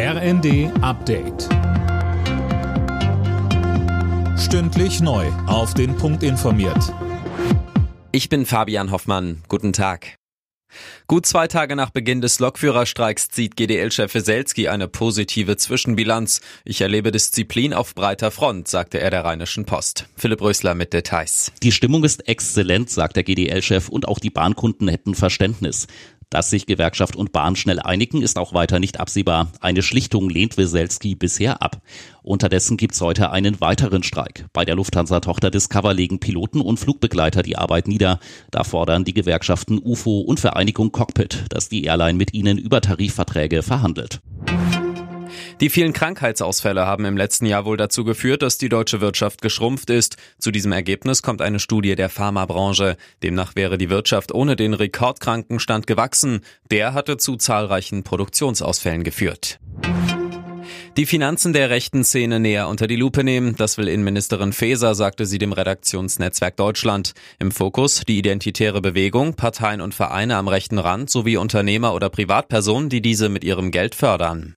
RND Update. Stündlich neu. Auf den Punkt informiert. Ich bin Fabian Hoffmann. Guten Tag. Gut zwei Tage nach Beginn des Lokführerstreiks zieht GDL-Chef Weselski eine positive Zwischenbilanz. Ich erlebe Disziplin auf breiter Front, sagte er der Rheinischen Post. Philipp Rösler mit Details. Die Stimmung ist exzellent, sagt der GDL-Chef, und auch die Bahnkunden hätten Verständnis. Dass sich Gewerkschaft und Bahn schnell einigen, ist auch weiter nicht absehbar. Eine Schlichtung lehnt Weselski bisher ab. Unterdessen gibt's heute einen weiteren Streik. Bei der Lufthansa-Tochter Discover legen Piloten und Flugbegleiter die Arbeit nieder. Da fordern die Gewerkschaften UFO und Vereinigung Cockpit, dass die Airline mit ihnen über Tarifverträge verhandelt. Die vielen Krankheitsausfälle haben im letzten Jahr wohl dazu geführt, dass die deutsche Wirtschaft geschrumpft ist. Zu diesem Ergebnis kommt eine Studie der Pharmabranche. Demnach wäre die Wirtschaft ohne den Rekordkrankenstand gewachsen. Der hatte zu zahlreichen Produktionsausfällen geführt. Die Finanzen der rechten Szene näher unter die Lupe nehmen, das will Innenministerin Faeser, sagte sie dem Redaktionsnetzwerk Deutschland. Im Fokus die identitäre Bewegung, Parteien und Vereine am rechten Rand sowie Unternehmer oder Privatpersonen, die diese mit ihrem Geld fördern.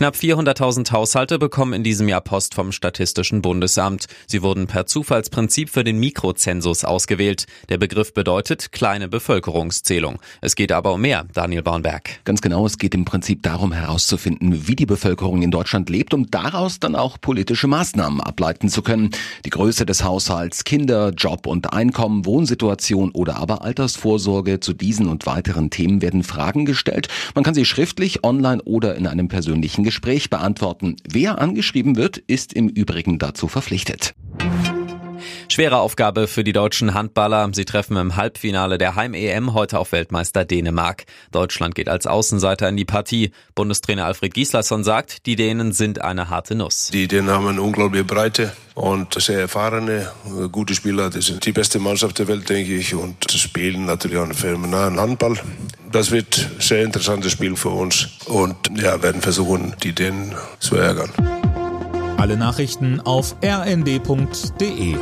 Knapp 400.000 Haushalte bekommen in diesem Jahr Post vom Statistischen Bundesamt. Sie wurden per Zufallsprinzip für den Mikrozensus ausgewählt. Der Begriff bedeutet kleine Bevölkerungszählung. Es geht aber um mehr, Daniel Bornberg. Ganz genau, es geht im Prinzip darum herauszufinden, wie die Bevölkerung in Deutschland lebt, um daraus dann auch politische Maßnahmen ableiten zu können. Die Größe des Haushalts, Kinder, Job und Einkommen, Wohnsituation oder aber Altersvorsorge. Zu diesen und weiteren Themen werden Fragen gestellt. Man kann sie schriftlich, online oder in einem persönlichen Gespräch beantworten. Wer angeschrieben wird, ist im Übrigen dazu verpflichtet. Schwere Aufgabe für die deutschen Handballer. Sie treffen im Halbfinale der Heim-EM heute auf Weltmeister Dänemark. Deutschland geht als Außenseiter in die Partie. Bundestrainer Alfred Gislason sagt, die Dänen sind eine harte Nuss. Die Dänen haben eine unglaubliche Breite und sehr erfahrene, gute Spieler. Das sind die beste Mannschaft der Welt, denke ich, und spielen natürlich auch einen phänomenalen Handball. Das wird ein sehr interessantes Spiel für uns und ja, werden versuchen, die Dänen zu ärgern. Alle Nachrichten auf rnd.de